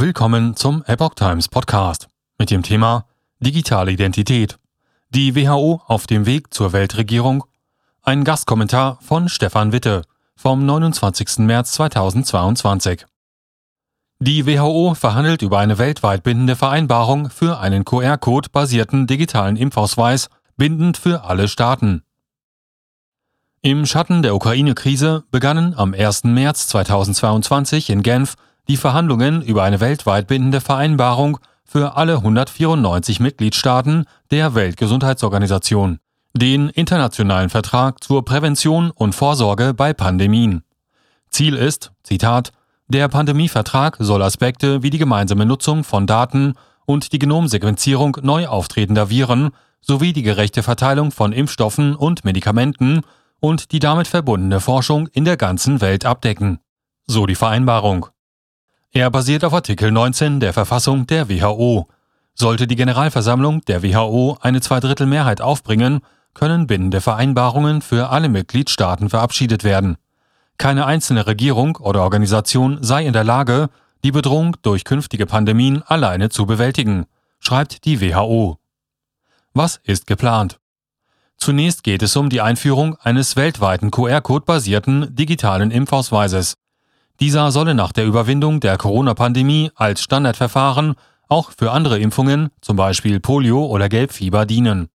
Willkommen zum Epoch Times Podcast mit dem Thema Digitale Identität. Die WHO auf dem Weg zur Weltregierung. Ein Gastkommentar von Stefan Witte vom 29. März 2022. Die WHO verhandelt über eine weltweit bindende Vereinbarung für einen QR-Code basierten digitalen Impfausweis, bindend für alle Staaten. Im Schatten der Ukraine-Krise begannen am 1. März 2022 in Genf die Verhandlungen über eine weltweit bindende Vereinbarung für alle 194 Mitgliedstaaten der Weltgesundheitsorganisation, den internationalen Vertrag zur Prävention und Vorsorge bei Pandemien. Ziel ist, Zitat, der Pandemievertrag soll Aspekte wie die gemeinsame Nutzung von Daten und die Genomsequenzierung neu auftretender Viren sowie die gerechte Verteilung von Impfstoffen und Medikamenten und die damit verbundene Forschung in der ganzen Welt abdecken. So die Vereinbarung. Er basiert auf Artikel 19 der Verfassung der WHO. Sollte die Generalversammlung der WHO eine Zweidrittelmehrheit aufbringen, können bindende Vereinbarungen für alle Mitgliedstaaten verabschiedet werden. Keine einzelne Regierung oder Organisation sei in der Lage, die Bedrohung durch künftige Pandemien alleine zu bewältigen, schreibt die WHO. Was ist geplant? Zunächst geht es um die Einführung eines weltweiten QR-Code-basierten digitalen Impfausweises. Dieser solle nach der Überwindung der Corona-Pandemie als Standardverfahren auch für andere Impfungen, zum Beispiel Polio oder Gelbfieber, dienen.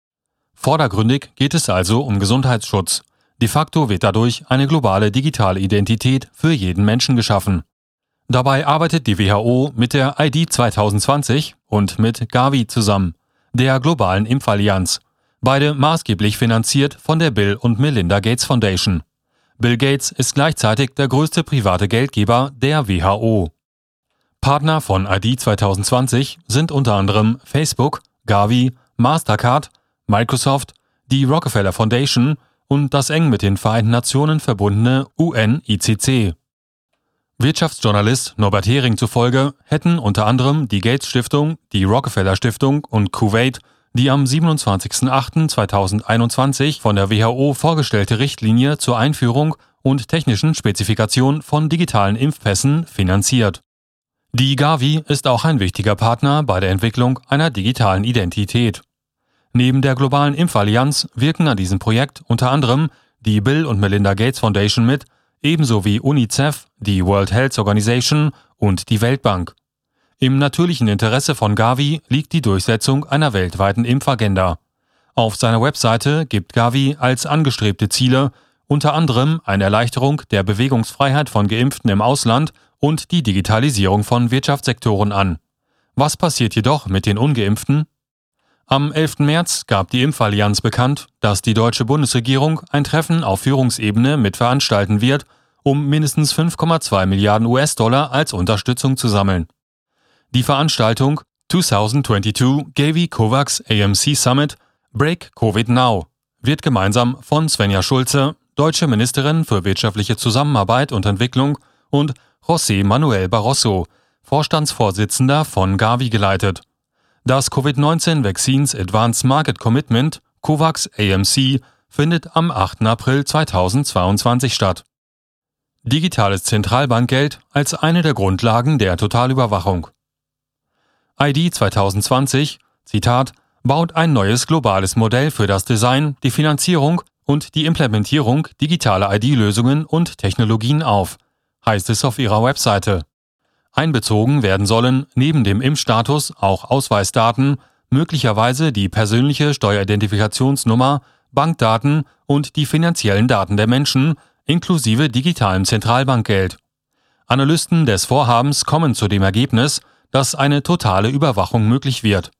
Vordergründig geht es also um Gesundheitsschutz. De facto wird dadurch eine globale digitale Identität für jeden Menschen geschaffen. Dabei arbeitet die WHO mit der ID 2020 und mit Gavi zusammen, der globalen Impfallianz, beide maßgeblich finanziert von der Bill und Melinda Gates Foundation. Bill Gates ist gleichzeitig der größte private Geldgeber der WHO. Partner von ID 2020 sind unter anderem Facebook, Gavi, Mastercard, Microsoft, die Rockefeller Foundation und das eng mit den Vereinten Nationen verbundene UNICC. Wirtschaftsjournalist Norbert Hering zufolge hätten unter anderem die Gates Stiftung, die Rockefeller Stiftung und Kuwait die am 27.08.2021 von der WHO vorgestellte Richtlinie zur Einführung und technischen Spezifikation von digitalen Impfpässen finanziert. Die Gavi ist auch ein wichtiger Partner bei der Entwicklung einer digitalen Identität. Neben der globalen Impfallianz wirken an diesem Projekt unter anderem die Bill und Melinda Gates Foundation mit, ebenso wie UNICEF, die World Health Organization und die Weltbank. Im natürlichen Interesse von Gavi liegt die Durchsetzung einer weltweiten Impfagenda. Auf seiner Webseite gibt Gavi als angestrebte Ziele unter anderem eine Erleichterung der Bewegungsfreiheit von Geimpften im Ausland und die Digitalisierung von Wirtschaftssektoren an. Was passiert jedoch mit den ungeimpften? Am 11. März gab die Impfallianz bekannt, dass die deutsche Bundesregierung ein Treffen auf Führungsebene mit veranstalten wird, um mindestens 5,2 Milliarden US-Dollar als Unterstützung zu sammeln. Die Veranstaltung 2022 Gavi COVAX AMC Summit Break Covid Now wird gemeinsam von Svenja Schulze, deutsche Ministerin für wirtschaftliche Zusammenarbeit und Entwicklung, und José Manuel Barroso, Vorstandsvorsitzender von Gavi geleitet. Das Covid-19 Vaccines Advanced Market Commitment, COVAX AMC, findet am 8. April 2022 statt. Digitales Zentralbankgeld als eine der Grundlagen der Totalüberwachung. ID 2020, Zitat, baut ein neues globales Modell für das Design, die Finanzierung und die Implementierung digitaler ID-Lösungen und Technologien auf, heißt es auf ihrer Webseite. Einbezogen werden sollen neben dem Impfstatus auch Ausweisdaten, möglicherweise die persönliche Steueridentifikationsnummer, Bankdaten und die finanziellen Daten der Menschen, inklusive digitalem Zentralbankgeld. Analysten des Vorhabens kommen zu dem Ergebnis, dass eine totale Überwachung möglich wird.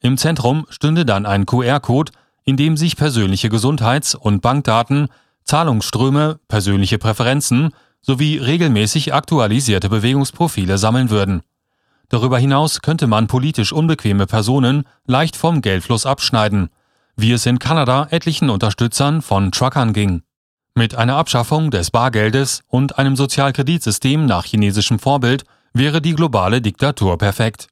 Im Zentrum stünde dann ein QR-Code, in dem sich persönliche Gesundheits- und Bankdaten, Zahlungsströme, persönliche Präferenzen sowie regelmäßig aktualisierte Bewegungsprofile sammeln würden. Darüber hinaus könnte man politisch unbequeme Personen leicht vom Geldfluss abschneiden, wie es in Kanada etlichen Unterstützern von Truckern ging. Mit einer Abschaffung des Bargeldes und einem Sozialkreditsystem nach chinesischem Vorbild wäre die globale Diktatur perfekt.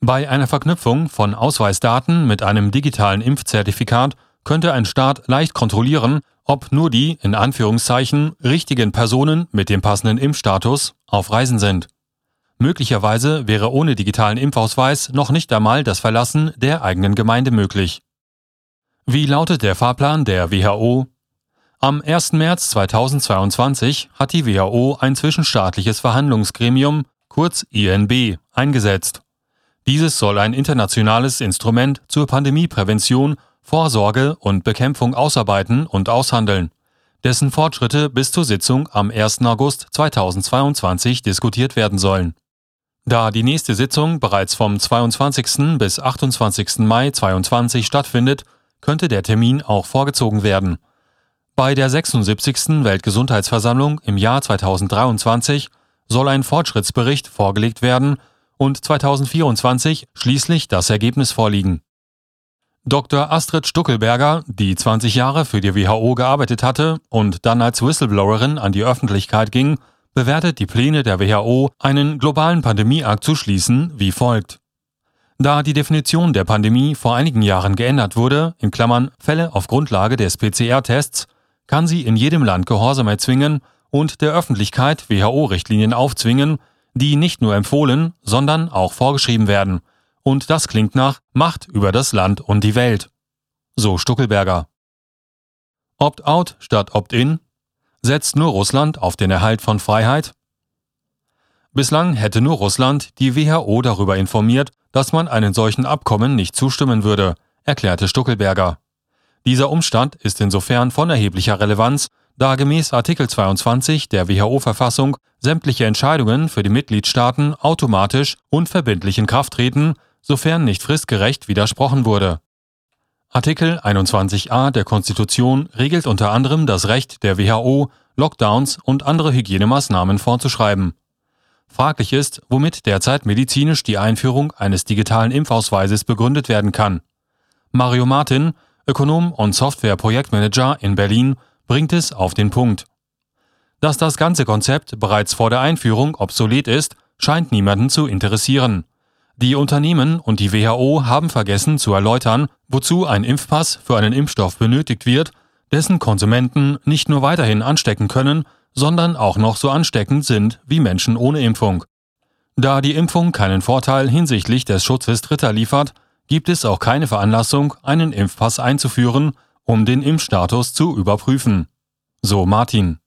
Bei einer Verknüpfung von Ausweisdaten mit einem digitalen Impfzertifikat könnte ein Staat leicht kontrollieren, ob nur die in Anführungszeichen richtigen Personen mit dem passenden Impfstatus auf Reisen sind. Möglicherweise wäre ohne digitalen Impfausweis noch nicht einmal das Verlassen der eigenen Gemeinde möglich. Wie lautet der Fahrplan der WHO? Am 1. März 2022 hat die WHO ein zwischenstaatliches Verhandlungsgremium, kurz INB, eingesetzt. Dieses soll ein internationales Instrument zur Pandemieprävention, Vorsorge und Bekämpfung ausarbeiten und aushandeln, dessen Fortschritte bis zur Sitzung am 1. August 2022 diskutiert werden sollen. Da die nächste Sitzung bereits vom 22. bis 28. Mai 2022 stattfindet, könnte der Termin auch vorgezogen werden. Bei der 76. Weltgesundheitsversammlung im Jahr 2023 soll ein Fortschrittsbericht vorgelegt werden und 2024 schließlich das Ergebnis vorliegen. Dr. Astrid Stuckelberger, die 20 Jahre für die WHO gearbeitet hatte und dann als Whistleblowerin an die Öffentlichkeit ging, bewertet die Pläne der WHO, einen globalen Pandemieakt zu schließen, wie folgt. Da die Definition der Pandemie vor einigen Jahren geändert wurde, in Klammern Fälle auf Grundlage des PCR-Tests, kann sie in jedem Land Gehorsam erzwingen und der Öffentlichkeit WHO-Richtlinien aufzwingen, die nicht nur empfohlen, sondern auch vorgeschrieben werden. Und das klingt nach Macht über das Land und die Welt. So Stuckelberger. Opt-out statt Opt-in setzt nur Russland auf den Erhalt von Freiheit? Bislang hätte nur Russland die WHO darüber informiert, dass man einen solchen Abkommen nicht zustimmen würde, erklärte Stuckelberger. Dieser Umstand ist insofern von erheblicher Relevanz, da gemäß Artikel 22 der WHO-Verfassung sämtliche Entscheidungen für die Mitgliedstaaten automatisch und verbindlich in Kraft treten, sofern nicht fristgerecht widersprochen wurde. Artikel 21a der Konstitution regelt unter anderem das Recht der WHO, Lockdowns und andere Hygienemaßnahmen vorzuschreiben. Fraglich ist, womit derzeit medizinisch die Einführung eines digitalen Impfausweises begründet werden kann. Mario Martin, Ökonom und Software-Projektmanager in Berlin, bringt es auf den Punkt. Dass das ganze Konzept bereits vor der Einführung obsolet ist, scheint niemanden zu interessieren. Die Unternehmen und die WHO haben vergessen zu erläutern, wozu ein Impfpass für einen Impfstoff benötigt wird, dessen Konsumenten nicht nur weiterhin anstecken können, sondern auch noch so ansteckend sind wie Menschen ohne Impfung. Da die Impfung keinen Vorteil hinsichtlich des Schutzes Dritter liefert, gibt es auch keine Veranlassung, einen Impfpass einzuführen, um den Impfstatus zu überprüfen. So Martin.